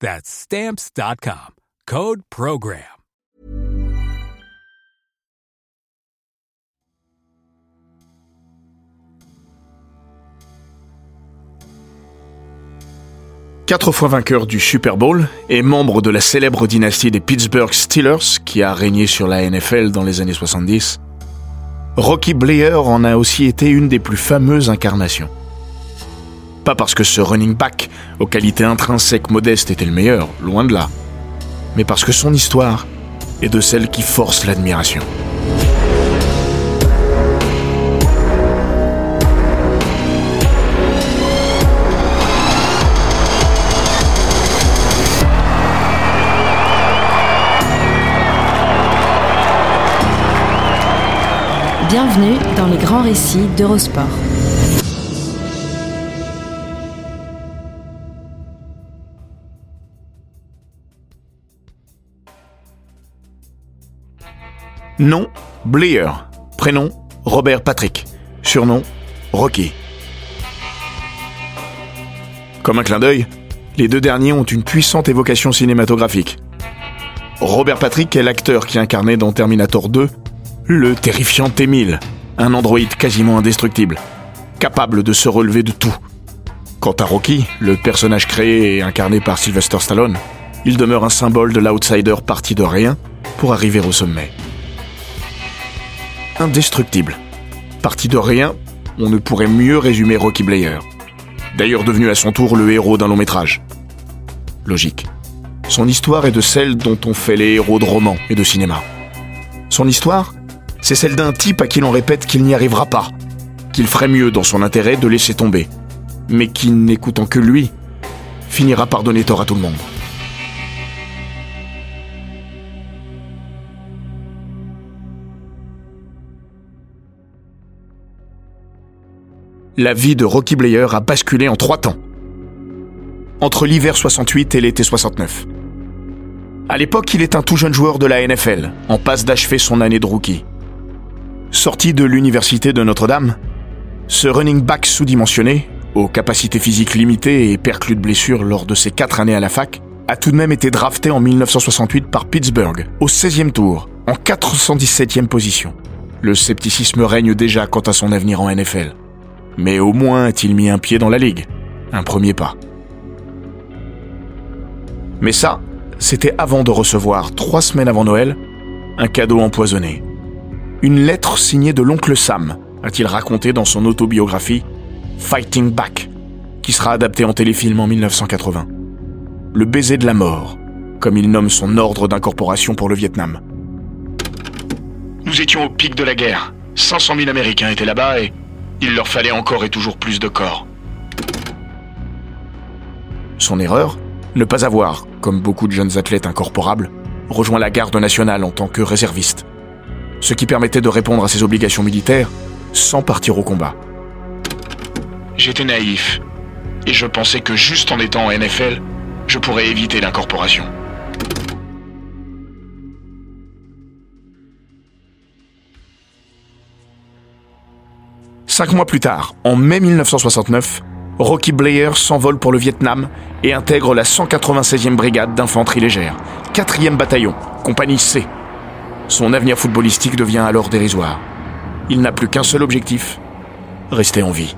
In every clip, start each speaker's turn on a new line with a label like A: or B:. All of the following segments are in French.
A: That's Stamps.com. Code Program.
B: Quatre fois vainqueur du Super Bowl et membre de la célèbre dynastie des Pittsburgh Steelers qui a régné sur la NFL dans les années 70, Rocky Blair en a aussi été une des plus fameuses incarnations. Pas parce que ce running back, aux qualités intrinsèques modestes, était le meilleur, loin de là, mais parce que son histoire est de celles qui forcent l'admiration.
C: Bienvenue dans les grands récits d'Eurosport.
B: Nom Blair. Prénom Robert Patrick. Surnom Rocky. Comme un clin d'œil, les deux derniers ont une puissante évocation cinématographique. Robert Patrick est l'acteur qui incarnait dans Terminator 2 le terrifiant T-1000, un androïde quasiment indestructible, capable de se relever de tout. Quant à Rocky, le personnage créé et incarné par Sylvester Stallone, il demeure un symbole de l'outsider parti de rien pour arriver au sommet. Indestructible. Parti de rien, on ne pourrait mieux résumer Rocky Blair. D'ailleurs devenu à son tour le héros d'un long métrage. Logique. Son histoire est de celle dont on fait les héros de romans et de cinéma. Son histoire, c'est celle d'un type à qui l'on répète qu'il n'y arrivera pas, qu'il ferait mieux dans son intérêt de laisser tomber, mais qui, n'écoutant que lui, finira par donner tort à tout le monde. La vie de Rocky Blair a basculé en trois temps. Entre l'hiver 68 et l'été 69. À l'époque, il est un tout jeune joueur de la NFL, en passe d'achever son année de rookie. Sorti de l'université de Notre-Dame, ce running back sous-dimensionné, aux capacités physiques limitées et perclus de blessures lors de ses quatre années à la fac, a tout de même été drafté en 1968 par Pittsburgh, au 16e tour, en 417e position. Le scepticisme règne déjà quant à son avenir en NFL. Mais au moins a-t-il mis un pied dans la ligue. Un premier pas. Mais ça, c'était avant de recevoir, trois semaines avant Noël, un cadeau empoisonné. Une lettre signée de l'oncle Sam, a-t-il raconté dans son autobiographie Fighting Back, qui sera adaptée en téléfilm en 1980. Le baiser de la mort, comme il nomme son ordre d'incorporation pour le Vietnam. Nous étions au pic de la guerre. 500 000 Américains étaient là-bas et il leur fallait encore et toujours plus de corps. Son erreur Ne pas avoir, comme beaucoup de jeunes athlètes incorporables, rejoint la garde nationale en tant que réserviste. Ce qui permettait de répondre à ses obligations militaires sans partir au combat. J'étais naïf. Et je pensais que juste en étant en NFL, je pourrais éviter l'incorporation. Cinq mois plus tard, en mai 1969, Rocky Blair s'envole pour le Vietnam et intègre la 196e brigade d'infanterie légère, 4e bataillon, compagnie C. Son avenir footballistique devient alors dérisoire. Il n'a plus qu'un seul objectif, rester en vie.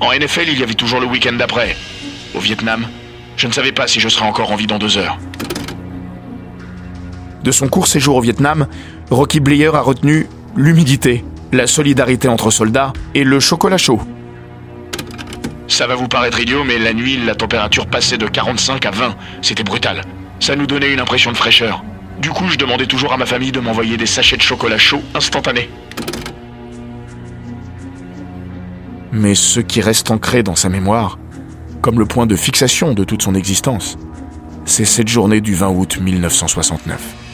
B: En NFL, il y avait toujours le week-end d'après. Au Vietnam, je ne savais pas si je serais encore en vie dans deux heures. De son court séjour au Vietnam, Rocky Blair a retenu l'humidité, la solidarité entre soldats et le chocolat chaud.
D: Ça va vous paraître idiot, mais la nuit, la température passait de 45 à 20. C'était brutal. Ça nous donnait une impression de fraîcheur. Du coup, je demandais toujours à ma famille de m'envoyer des sachets de chocolat chaud instantanés.
B: Mais ce qui reste ancré dans sa mémoire, comme le point de fixation de toute son existence, c'est cette journée du 20 août 1969.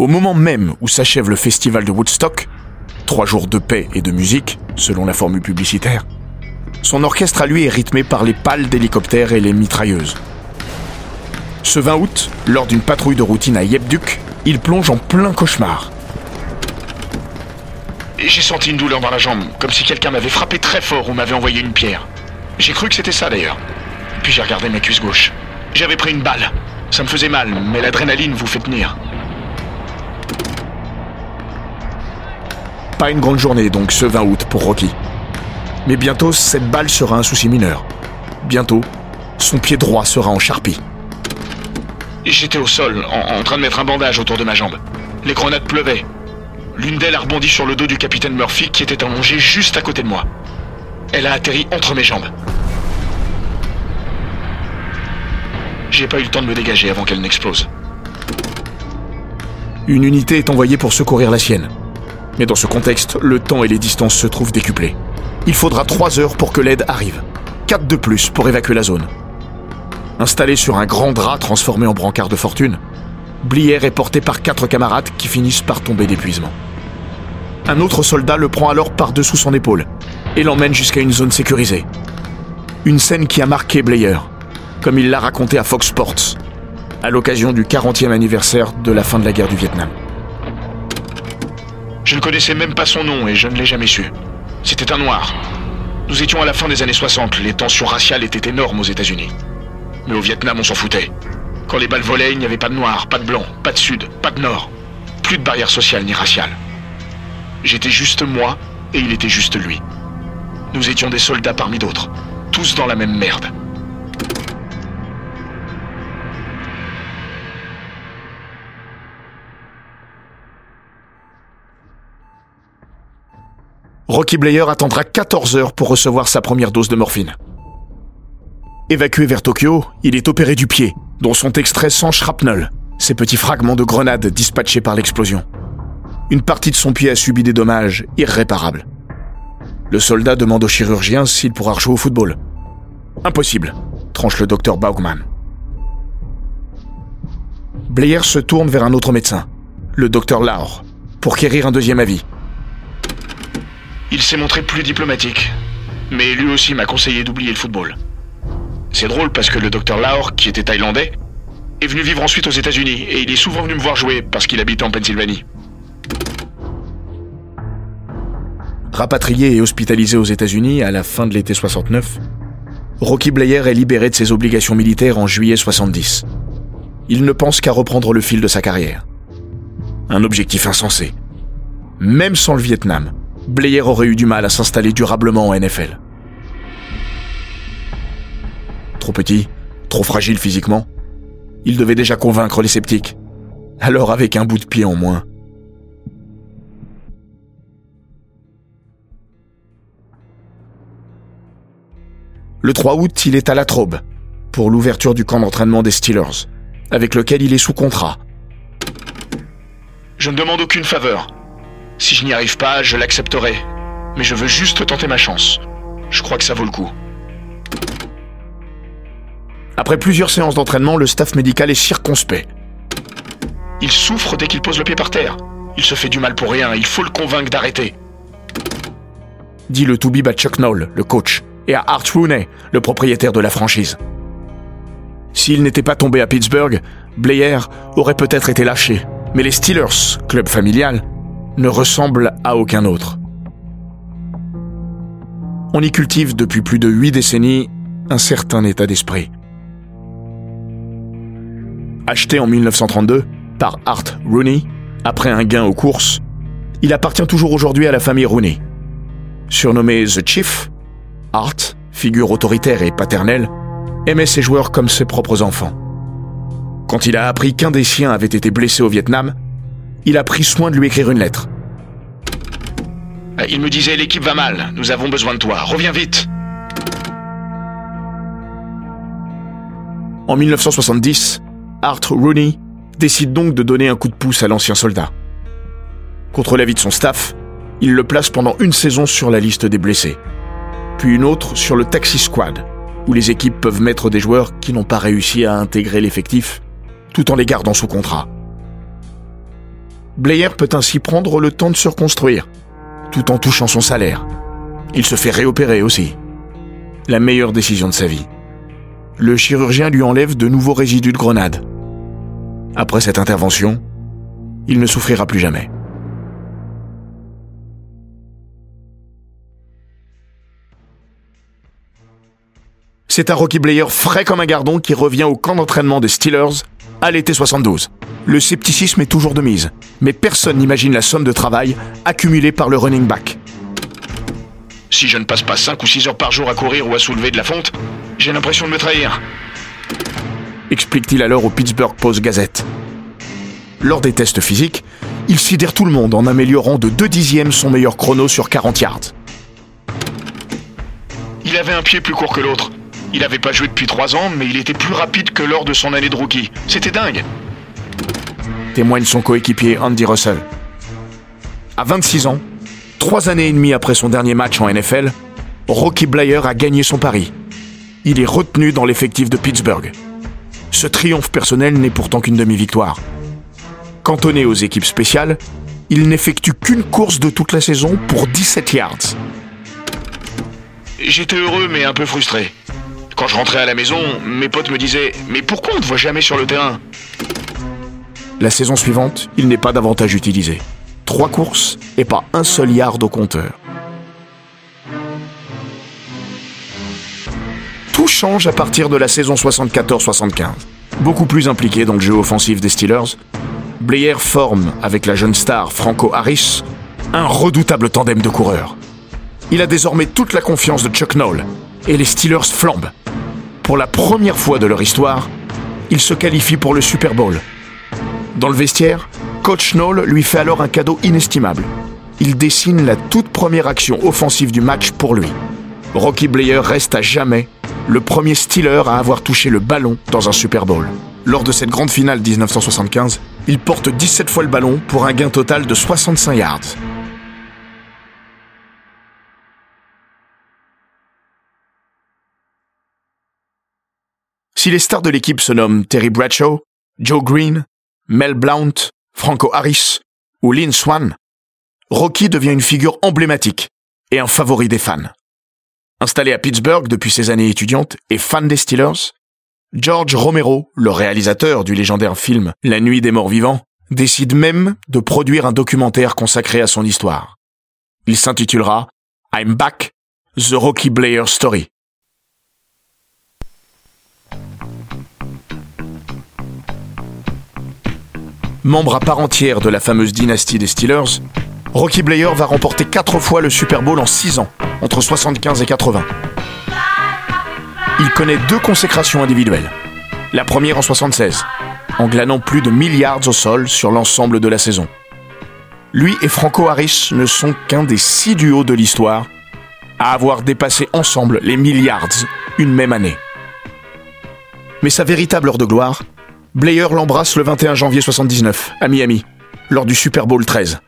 B: Au moment même où s'achève le festival de Woodstock, trois jours de paix et de musique, selon la formule publicitaire, son orchestre à lui est rythmé par les pales d'hélicoptères et les mitrailleuses. Ce 20 août, lors d'une patrouille de routine à Yepduk, il plonge en plein cauchemar.
D: J'ai senti une douleur dans la jambe, comme si quelqu'un m'avait frappé très fort ou m'avait envoyé une pierre. J'ai cru que c'était ça d'ailleurs. Puis j'ai regardé ma cuisse gauche. J'avais pris une balle. Ça me faisait mal, mais l'adrénaline vous fait tenir.
B: Pas une grande journée donc ce 20 août pour Rocky. Mais bientôt, cette balle sera un souci mineur. Bientôt, son pied droit sera en charpie.
D: J'étais au sol, en, en train de mettre un bandage autour de ma jambe. Les grenades pleuvaient. L'une d'elles a rebondi sur le dos du capitaine Murphy qui était allongé juste à côté de moi. Elle a atterri entre mes jambes. J'ai pas eu le temps de me dégager avant qu'elle n'explose.
B: Une unité est envoyée pour secourir la sienne. Mais dans ce contexte, le temps et les distances se trouvent décuplés. Il faudra trois heures pour que l'aide arrive. Quatre de plus pour évacuer la zone. Installé sur un grand drap transformé en brancard de fortune, Blier est porté par quatre camarades qui finissent par tomber d'épuisement. Un autre soldat le prend alors par-dessous son épaule et l'emmène jusqu'à une zone sécurisée. Une scène qui a marqué Blair, comme il l'a raconté à Fox Sports, à l'occasion du 40e anniversaire de la fin de la guerre du Vietnam.
D: Je ne connaissais même pas son nom et je ne l'ai jamais su. C'était un noir. Nous étions à la fin des années 60, les tensions raciales étaient énormes aux États-Unis. Mais au Vietnam, on s'en foutait. Quand les balles volaient, il n'y avait pas de noir, pas de blanc, pas de sud, pas de nord. Plus de barrière sociale ni raciale. J'étais juste moi et il était juste lui. Nous étions des soldats parmi d'autres, tous dans la même merde.
B: Rocky Blair attendra 14 heures pour recevoir sa première dose de morphine. Évacué vers Tokyo, il est opéré du pied, dont sont extraits sans shrapnel, ces petits fragments de grenades dispatchés par l'explosion. Une partie de son pied a subi des dommages irréparables. Le soldat demande au chirurgien s'il pourra rejouer au football. Impossible, tranche le docteur Baugman. Blair se tourne vers un autre médecin, le docteur Laure, pour quérir un deuxième avis.
D: Il s'est montré plus diplomatique, mais lui aussi m'a conseillé d'oublier le football. C'est drôle parce que le docteur Laure, qui était thaïlandais, est venu vivre ensuite aux États-Unis et il est souvent venu me voir jouer parce qu'il habitait en Pennsylvanie.
B: Rapatrié et hospitalisé aux États-Unis à la fin de l'été 69, Rocky Blair est libéré de ses obligations militaires en juillet 70. Il ne pense qu'à reprendre le fil de sa carrière. Un objectif insensé. Même sans le Vietnam, Blair aurait eu du mal à s'installer durablement en NFL. Trop petit, trop fragile physiquement, il devait déjà convaincre les sceptiques. Alors avec un bout de pied en moins. Le 3 août, il est à la Trobe pour l'ouverture du camp d'entraînement des Steelers, avec lequel il est sous contrat.
D: Je ne demande aucune faveur. Si je n'y arrive pas, je l'accepterai. Mais je veux juste tenter ma chance. Je crois que ça vaut le coup.
B: Après plusieurs séances d'entraînement, le staff médical est circonspect.
D: Il souffre dès qu'il pose le pied par terre. Il se fait du mal pour rien, il faut le convaincre d'arrêter.
B: Dit le toubib à Chuck Knoll, le coach, et à Art Rooney, le propriétaire de la franchise. S'il n'était pas tombé à Pittsburgh, Blair aurait peut-être été lâché. Mais les Steelers, club familial, ne ressemblent à aucun autre. On y cultive depuis plus de huit décennies un certain état d'esprit. Acheté en 1932 par Art Rooney, après un gain aux courses, il appartient toujours aujourd'hui à la famille Rooney. Surnommé The Chief, Art figure autoritaire et paternelle, aimait ses joueurs comme ses propres enfants. Quand il a appris qu'un des siens avait été blessé au Vietnam, il a pris soin de lui écrire une lettre.
D: Euh, Il me disait l'équipe va mal, nous avons besoin de toi, reviens vite.
B: En 1970, Art Rooney décide donc de donner un coup de pouce à l'ancien soldat. Contre l'avis de son staff, il le place pendant une saison sur la liste des blessés, puis une autre sur le Taxi Squad, où les équipes peuvent mettre des joueurs qui n'ont pas réussi à intégrer l'effectif, tout en les gardant sous contrat. Blair peut ainsi prendre le temps de se reconstruire, tout en touchant son salaire. Il se fait réopérer aussi. La meilleure décision de sa vie. Le chirurgien lui enlève de nouveaux résidus de grenades. Après cette intervention, il ne souffrira plus jamais. C'est un Rocky Blair frais comme un gardon qui revient au camp d'entraînement des Steelers à l'été 72. Le scepticisme est toujours de mise, mais personne n'imagine la somme de travail accumulée par le running back.
D: Si je ne passe pas 5 ou 6 heures par jour à courir ou à soulever de la fonte, j'ai l'impression de me trahir.
B: explique-t-il alors au Pittsburgh Post Gazette. Lors des tests physiques, il sidère tout le monde en améliorant de 2 dixièmes son meilleur chrono sur 40 yards.
D: Il avait un pied plus court que l'autre. Il n'avait pas joué depuis 3 ans, mais il était plus rapide que lors de son année de rookie. C'était dingue.
B: témoigne son coéquipier Andy Russell. À 26 ans, trois années et demie après son dernier match en NFL, Rocky Blair a gagné son pari. Il est retenu dans l'effectif de Pittsburgh. Ce triomphe personnel n'est pourtant qu'une demi-victoire. Cantonné aux équipes spéciales, il n'effectue qu'une course de toute la saison pour 17 yards.
D: J'étais heureux, mais un peu frustré. Quand je rentrais à la maison, mes potes me disaient Mais pourquoi on ne te voit jamais sur le terrain?
B: La saison suivante, il n'est pas davantage utilisé. Trois courses et pas un seul yard au compteur. Tout change à partir de la saison 74-75. Beaucoup plus impliqué dans le jeu offensif des Steelers, Blair forme, avec la jeune star Franco Harris, un redoutable tandem de coureurs. Il a désormais toute la confiance de Chuck Noll, et les Steelers flambent. Pour la première fois de leur histoire, ils se qualifient pour le Super Bowl. Dans le vestiaire, Coach Noll lui fait alors un cadeau inestimable. Il dessine la toute première action offensive du match pour lui. Rocky Blair reste à jamais le premier Steeler à avoir touché le ballon dans un Super Bowl. Lors de cette grande finale 1975, il porte 17 fois le ballon pour un gain total de 65 yards. Si les stars de l'équipe se nomment Terry Bradshaw, Joe Green, Mel Blount, Franco Harris ou Lynn Swan, Rocky devient une figure emblématique et un favori des fans. Installé à Pittsburgh depuis ses années étudiantes et fan des Steelers, George Romero, le réalisateur du légendaire film La Nuit des Morts Vivants, décide même de produire un documentaire consacré à son histoire. Il s'intitulera I'm Back, The Rocky Blair Story. Membre à part entière de la fameuse dynastie des Steelers, Rocky Blair va remporter quatre fois le Super Bowl en 6 ans, entre 75 et 80. Il connaît deux consécrations individuelles. La première en 76, en glanant plus de milliards au sol sur l'ensemble de la saison. Lui et Franco Harris ne sont qu'un des six duos de l'histoire à avoir dépassé ensemble les milliards une même année. Mais sa véritable heure de gloire, Blair l'embrasse le 21 janvier 79 à Miami, lors du Super Bowl 13.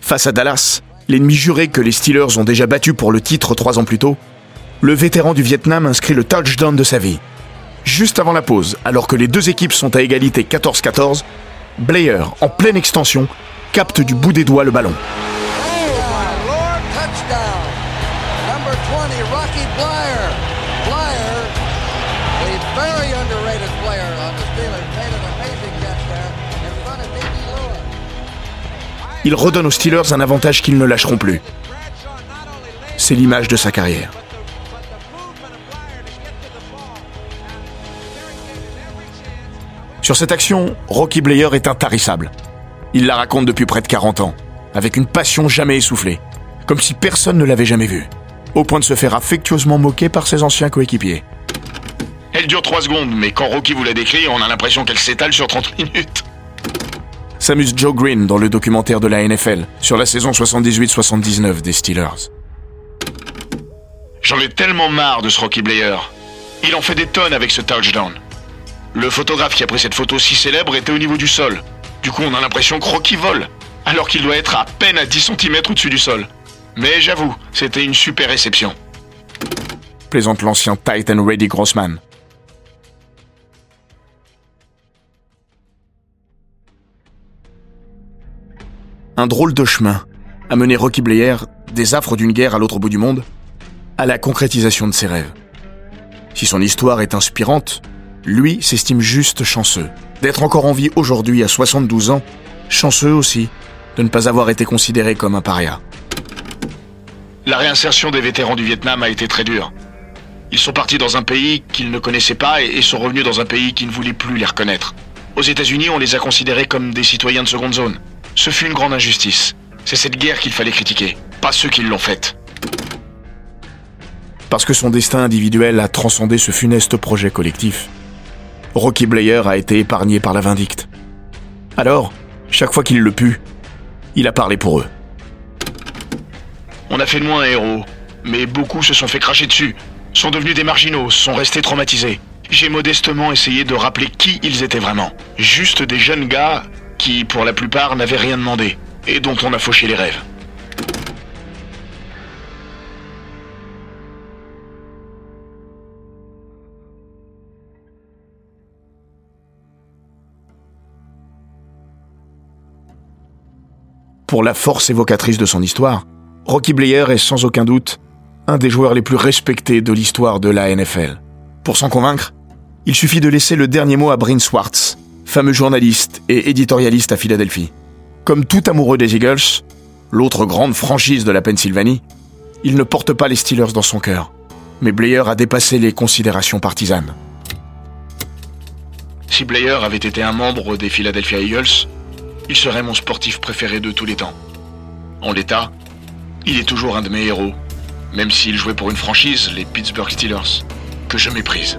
B: Face à Dallas, l'ennemi juré que les Steelers ont déjà battu pour le titre trois ans plus tôt, le vétéran du Vietnam inscrit le touchdown de sa vie. Juste avant la pause, alors que les deux équipes sont à égalité 14-14, Blair, en pleine extension, capte du bout des doigts le ballon. Il redonne aux Steelers un avantage qu'ils ne lâcheront plus. C'est l'image de sa carrière. Sur cette action, Rocky Blair est intarissable. Il la raconte depuis près de 40 ans, avec une passion jamais essoufflée, comme si personne ne l'avait jamais vu, au point de se faire affectueusement moquer par ses anciens coéquipiers.
D: Elle dure 3 secondes, mais quand Rocky vous la décrit, on a l'impression qu'elle s'étale sur 30 minutes.
B: S'amuse Joe Green dans le documentaire de la NFL sur la saison 78-79 des Steelers.
D: J'en ai tellement marre de ce Rocky Blair. Il en fait des tonnes avec ce touchdown. Le photographe qui a pris cette photo si célèbre était au niveau du sol. Du coup, on a l'impression que Rocky vole, alors qu'il doit être à peine à 10 cm au-dessus du sol. Mais j'avoue, c'était une super réception.
B: Plaisante l'ancien Titan Reddy Grossman. Un drôle de chemin a mené Rocky Blair des affres d'une guerre à l'autre bout du monde à la concrétisation de ses rêves. Si son histoire est inspirante, lui s'estime juste chanceux d'être encore en vie aujourd'hui à 72 ans, chanceux aussi de ne pas avoir été considéré comme un paria.
D: La réinsertion des vétérans du Vietnam a été très dure. Ils sont partis dans un pays qu'ils ne connaissaient pas et sont revenus dans un pays qui ne voulait plus les reconnaître. Aux États-Unis, on les a considérés comme des citoyens de seconde zone. Ce fut une grande injustice. C'est cette guerre qu'il fallait critiquer, pas ceux qui l'ont faite.
B: Parce que son destin individuel a transcendé ce funeste projet collectif, Rocky Blair a été épargné par la vindicte. Alors, chaque fois qu'il le put, il a parlé pour eux.
D: On a fait de moi un héros, mais beaucoup se sont fait cracher dessus, sont devenus des marginaux, sont restés traumatisés. J'ai modestement essayé de rappeler qui ils étaient vraiment. Juste des jeunes gars qui, pour la plupart, n'avaient rien demandé, et dont on a fauché les rêves.
B: Pour la force évocatrice de son histoire, Rocky Blair est sans aucun doute un des joueurs les plus respectés de l'histoire de la NFL. Pour s'en convaincre, il suffit de laisser le dernier mot à Bryn Swartz, fameux journaliste et éditorialiste à Philadelphie. Comme tout amoureux des Eagles, l'autre grande franchise de la Pennsylvanie, il ne porte pas les Steelers dans son cœur. Mais Blair a dépassé les considérations partisanes.
D: Si Blair avait été un membre des Philadelphia Eagles, il serait mon sportif préféré de tous les temps. En l'état, il est toujours un de mes héros, même s'il jouait pour une franchise, les Pittsburgh Steelers, que je méprise.